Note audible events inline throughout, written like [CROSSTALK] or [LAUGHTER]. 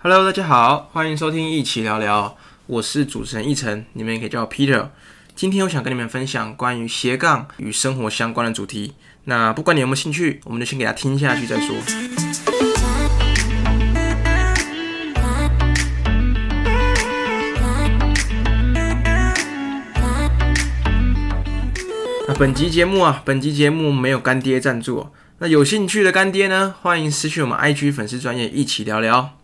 Hello，大家好，欢迎收听一起聊聊，我是主持人奕晨，你们也可以叫我 Peter。今天我想跟你们分享关于斜杠与生活相关的主题。那不管你有没有兴趣，我们就先给他听下去再说。那本集节目啊，本集节目没有干爹赞助哦。那有兴趣的干爹呢，欢迎私讯我们 IG 粉丝专业一起聊聊。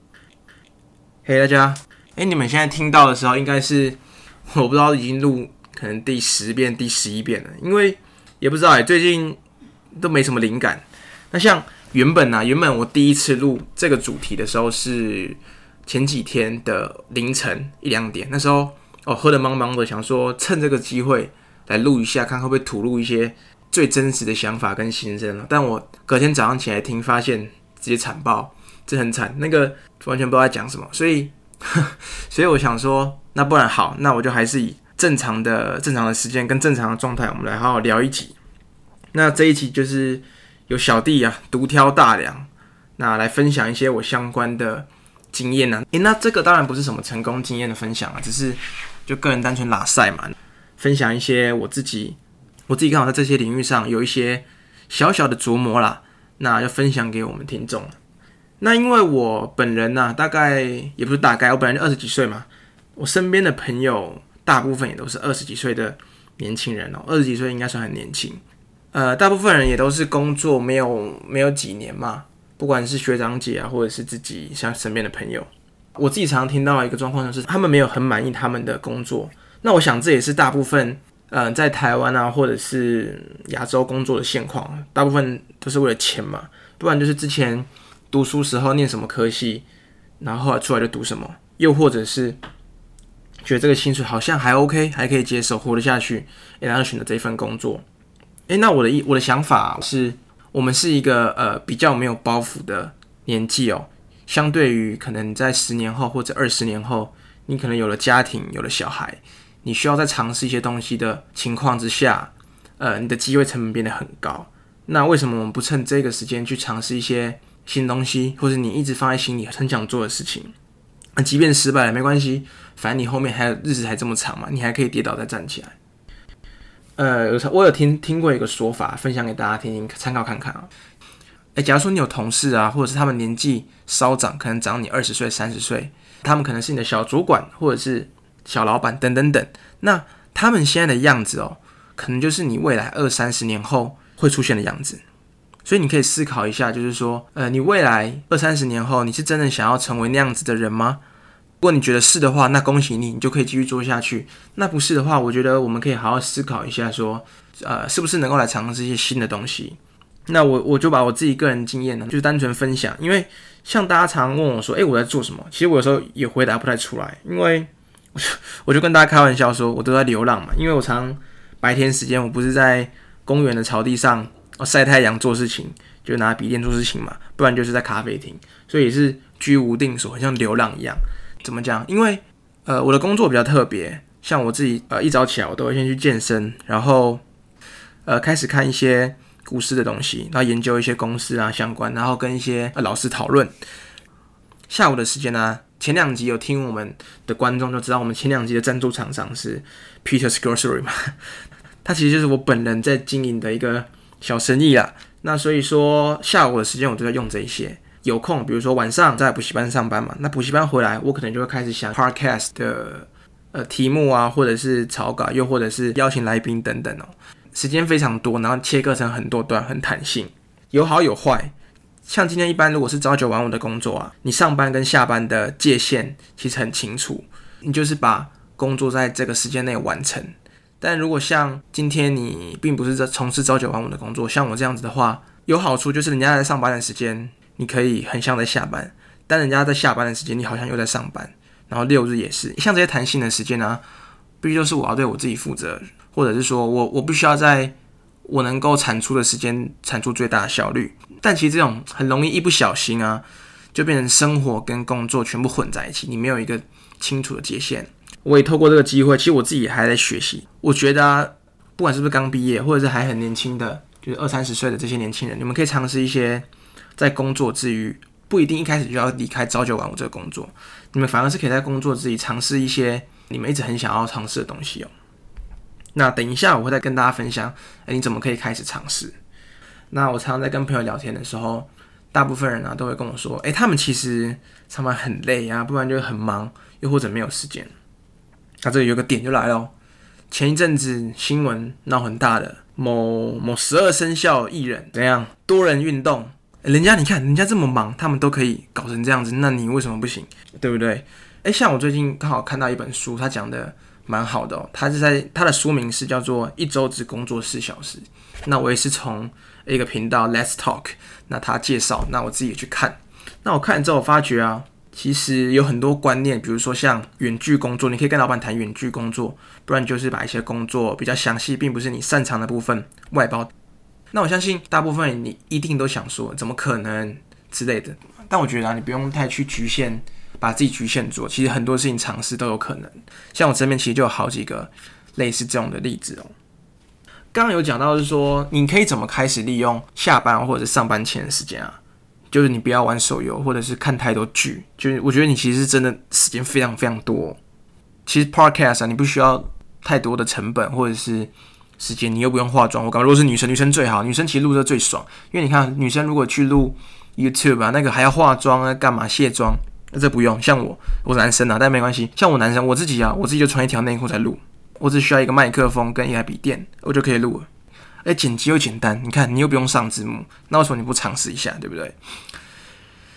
嘿，大家，哎，你们现在听到的时候，应该是 [LAUGHS] 我不知道已经录可能第十遍、第十一遍了，因为也不知道哎，最近都没什么灵感。那像原本呢，原本我第一次录这个主题的时候是前几天的凌晨一两点，那时候哦喝得茫茫的，想说趁这个机会来录一下，看会不会吐露一些。最真实的想法跟心声了，但我隔天早上起来听，发现直接惨爆，这很惨，那个完全不知道在讲什么，所以，[LAUGHS] 所以我想说，那不然好，那我就还是以正常的、正常的时间跟正常的状态，我们来好好聊一集。那这一集就是有小弟啊独挑大梁，那来分享一些我相关的经验呢。诶，那这个当然不是什么成功经验的分享啊，只是就个人单纯拉赛嘛，分享一些我自己。我自己刚好在这些领域上有一些小小的琢磨啦，那要分享给我们听众。那因为我本人呢，大概也不是大概，我本来就二十几岁嘛，我身边的朋友大部分也都是二十几岁的年轻人哦，二十几岁应该算很年轻。呃，大部分人也都是工作没有没有几年嘛，不管是学长姐啊，或者是自己像身边的朋友，我自己常常听到一个状况就是，他们没有很满意他们的工作。那我想这也是大部分。嗯，在台湾啊，或者是亚洲工作的现况，大部分都是为了钱嘛，不然就是之前读书时候念什么科系，然后后来出来就读什么，又或者是觉得这个薪水好像还 OK，还可以接受，活得下去，然后选择这份工作。诶，那我的意，我的想法是，我们是一个呃比较没有包袱的年纪哦，相对于可能在十年后或者二十年后，你可能有了家庭，有了小孩。你需要在尝试一些东西的情况之下，呃，你的机会成本变得很高。那为什么我们不趁这个时间去尝试一些新东西，或者你一直放在心里很想做的事情？那即便失败了没关系，反正你后面还有日子还这么长嘛，你还可以跌倒再站起来。呃，我有听听过一个说法，分享给大家听听参考看看啊。诶，假如说你有同事啊，或者是他们年纪稍长，可能长你二十岁、三十岁，他们可能是你的小主管，或者是。小老板等等等，那他们现在的样子哦，可能就是你未来二三十年后会出现的样子。所以你可以思考一下，就是说，呃，你未来二三十年后，你是真的想要成为那样子的人吗？如果你觉得是的话，那恭喜你，你就可以继续做下去。那不是的话，我觉得我们可以好好思考一下，说，呃，是不是能够来尝试一些新的东西？那我我就把我自己个人经验呢，就是单纯分享，因为像大家常问我说，诶，我在做什么？其实我有时候也回答不太出来，因为我就。[LAUGHS] 我就跟大家开玩笑说，我都在流浪嘛，因为我常白天时间我不是在公园的草地上晒太阳做事情，就拿笔电做事情嘛，不然就是在咖啡厅，所以也是居无定所，很像流浪一样。怎么讲？因为呃我的工作比较特别，像我自己呃一早起来我都会先去健身，然后呃开始看一些股市的东西，然后研究一些公司啊相关，然后跟一些老师讨论。下午的时间呢？前两集有听我们的观众就知道，我们前两集的赞助厂商是 Peter's Grocery 嘛，[LAUGHS] 它其实就是我本人在经营的一个小生意啦。那所以说下午的时间我都在用这些，有空比如说晚上在补习班上班嘛，那补习班回来我可能就会开始想 Podcast 的呃题目啊，或者是草稿，又或者是邀请来宾等等哦，时间非常多，然后切割成很多段，很弹性，有好有坏。像今天一般，如果是朝九晚五的工作啊，你上班跟下班的界限其实很清楚，你就是把工作在这个时间内完成。但如果像今天你并不是在从事朝九晚五的工作，像我这样子的话，有好处就是人家在上班的时间，你可以很像在下班；但人家在下班的时间，你好像又在上班。然后六日也是，像这些弹性的时间呢，必须就是我要对我自己负责，或者是说我我必须要在。我能够产出的时间产出最大的效率，但其实这种很容易一不小心啊，就变成生活跟工作全部混在一起，你没有一个清楚的界限。我也透过这个机会，其实我自己还在学习。我觉得啊，不管是不是刚毕业，或者是还很年轻的，就是二三十岁的这些年轻人，你们可以尝试一些在工作之余不一定一开始就要离开朝九晚五这个工作，你们反而是可以在工作之余尝试一些你们一直很想要尝试的东西哦。那等一下我会再跟大家分享，哎，你怎么可以开始尝试？那我常常在跟朋友聊天的时候，大部分人啊都会跟我说，哎，他们其实上班很累啊，不然就很忙，又或者没有时间。那这里有个点就来了，前一阵子新闻闹很大的某某十二生肖艺人怎样多人运动，人家你看人家这么忙，他们都可以搞成这样子，那你为什么不行？对不对？诶，像我最近刚好看到一本书，他讲的蛮好的哦，他是在他的书名是叫做一周只工作四小时。那我也是从一个频道 Let's Talk，那他介绍，那我自己也去看，那我看了之后发觉啊。其实有很多观念，比如说像远距工作，你可以跟老板谈远距工作，不然就是把一些工作比较详细，并不是你擅长的部分外包。那我相信大部分你一定都想说，怎么可能之类的。但我觉得啊，你不用太去局限，把自己局限住。其实很多事情尝试都有可能。像我身边其实就有好几个类似这种的例子哦。刚刚有讲到是说，你可以怎么开始利用下班或者上班前的时间啊？就是你不要玩手游，或者是看太多剧。就是我觉得你其实真的时间非常非常多。其实 podcast 啊，你不需要太多的成本或者是时间，你又不用化妆。我讲如果是女生，女生最好，女生其实录这最爽。因为你看，女生如果去录 YouTube 啊，那个还要化妆啊，干嘛卸妆？那这不用。像我，我是男生啊，但没关系。像我男生，我自己啊，我自己就穿一条内裤在录，我只需要一个麦克风跟一台笔电，我就可以录了。哎，剪辑又简单，你看你又不用上字幕，那为什么你不尝试一下，对不对？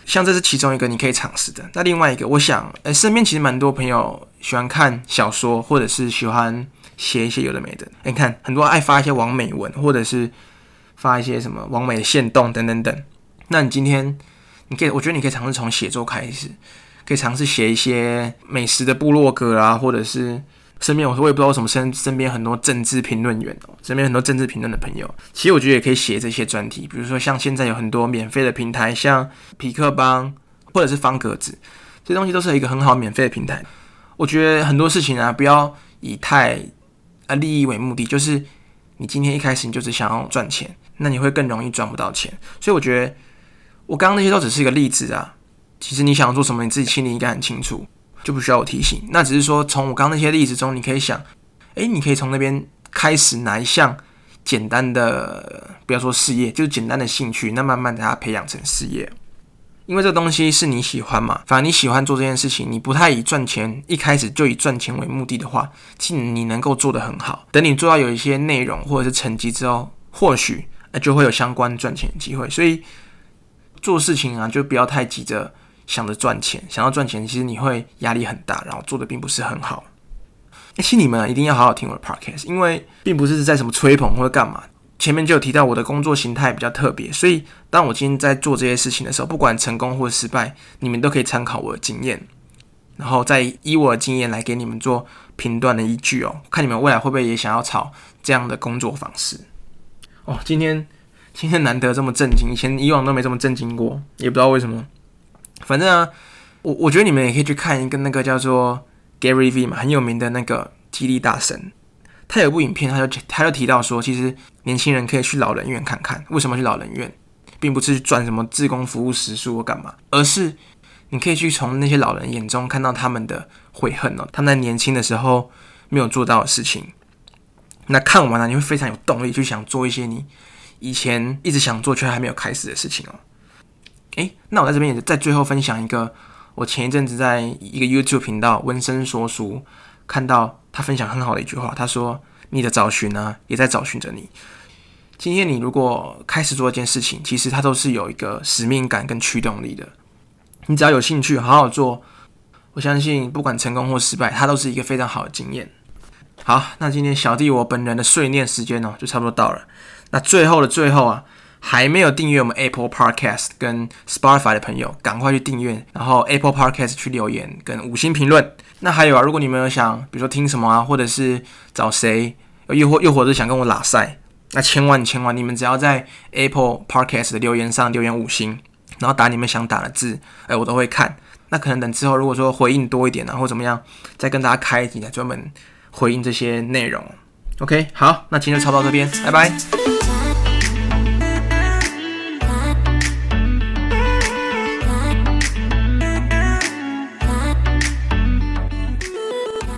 像这是其中一个你可以尝试的。那另外一个，我想，哎，身边其实蛮多朋友喜欢看小说，或者是喜欢写一些有的没的。你看，很多爱发一些网美文，或者是发一些什么网美的线动等等等。那你今天，你可以，我觉得你可以尝试从写作开始，可以尝试写一些美食的部落格啊，或者是。身边我说我也不知道为什么身身边很多政治评论员哦，身边很多政治评论的朋友，其实我觉得也可以写这些专题，比如说像现在有很多免费的平台，像匹克邦或者是方格子，这东西都是一个很好免费的平台。我觉得很多事情啊，不要以太啊利益为目的，就是你今天一开始你就只想要赚钱，那你会更容易赚不到钱。所以我觉得我刚刚那些都只是一个例子啊，其实你想要做什么，你自己心里应该很清楚。就不需要我提醒，那只是说从我刚刚那些例子中，你可以想，诶，你可以从那边开始哪一项简单的，不要说事业，就是简单的兴趣，那慢慢把它培养成事业。因为这东西是你喜欢嘛，反正你喜欢做这件事情，你不太以赚钱，一开始就以赚钱为目的的话，其实你能够做得很好。等你做到有一些内容或者是成绩之后，或许就会有相关赚钱的机会。所以做事情啊，就不要太急着。想着赚钱，想要赚钱，其实你会压力很大，然后做的并不是很好。其实你们啊一定要好好听我的 podcast，因为并不是在什么吹捧或者干嘛。前面就有提到我的工作形态比较特别，所以当我今天在做这些事情的时候，不管成功或失败，你们都可以参考我的经验，然后再以我的经验来给你们做评断的依据哦。看你们未来会不会也想要炒这样的工作方式哦。今天今天难得这么震惊，以前以往都没这么震惊过，也不知道为什么。反正啊，我我觉得你们也可以去看一个那个叫做 Gary V 嘛，很有名的那个激励大神。他有部影片，他就他就提到说，其实年轻人可以去老人院看看。为什么去老人院，并不是去赚什么自工服务时数或干嘛，而是你可以去从那些老人眼中看到他们的悔恨哦，他们在年轻的时候没有做到的事情。那看完了，你会非常有动力，就想做一些你以前一直想做却还没有开始的事情哦。诶，那我在这边也在最后分享一个，我前一阵子在一个 YouTube 频道“温声说书”看到他分享很好的一句话，他说：“你的找寻呢，也在找寻着你。今天你如果开始做一件事情，其实它都是有一个使命感跟驱动力的。你只要有兴趣，好好做，我相信不管成功或失败，它都是一个非常好的经验。好，那今天小弟我本人的碎念时间呢，就差不多到了。那最后的最后啊。还没有订阅我们 Apple Podcast 跟 Spotify 的朋友，赶快去订阅，然后 Apple Podcast 去留言跟五星评论。那还有啊，如果你们有想，比如说听什么啊，或者是找谁，又或又或者想跟我拉赛，那千万千万，你们只要在 Apple Podcast 的留言上留言五星，然后打你们想打的字，哎，我都会看。那可能等之后如果说回应多一点啊，或怎么样，再跟大家开一集来专门回应这些内容。OK，好，那今天就抄到这边，拜拜。